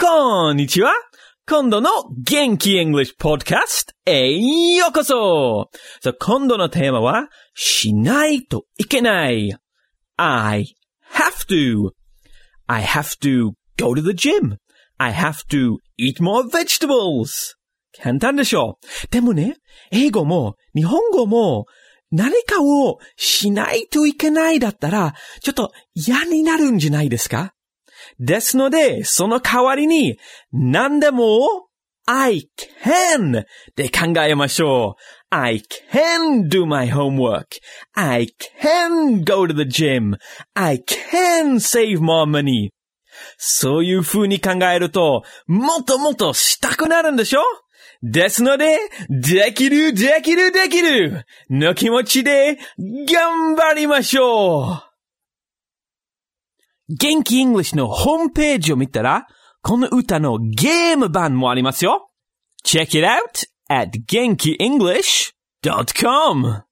こんにちは。今度の元気 English Podcast へようこそ。さあ今度のテーマは、しないといけない。I have to. I have to go to the gym. I have to eat more vegetables. 簡単でしょうでもね、英語も日本語も何かをしないといけないだったら、ちょっと嫌になるんじゃないですか？ですので、その代わりに、何でも、I can で考えましょう。I can do my homework. I can go to the gym. I can save more money. そういう風に考えると、もっともっとしたくなるんでしょ？ですので、できる、できる、できるの気持ちで、頑張りましょう元気 English のホームページを見たら、この歌のゲーム版もありますよ。Check it out at 元気 English.com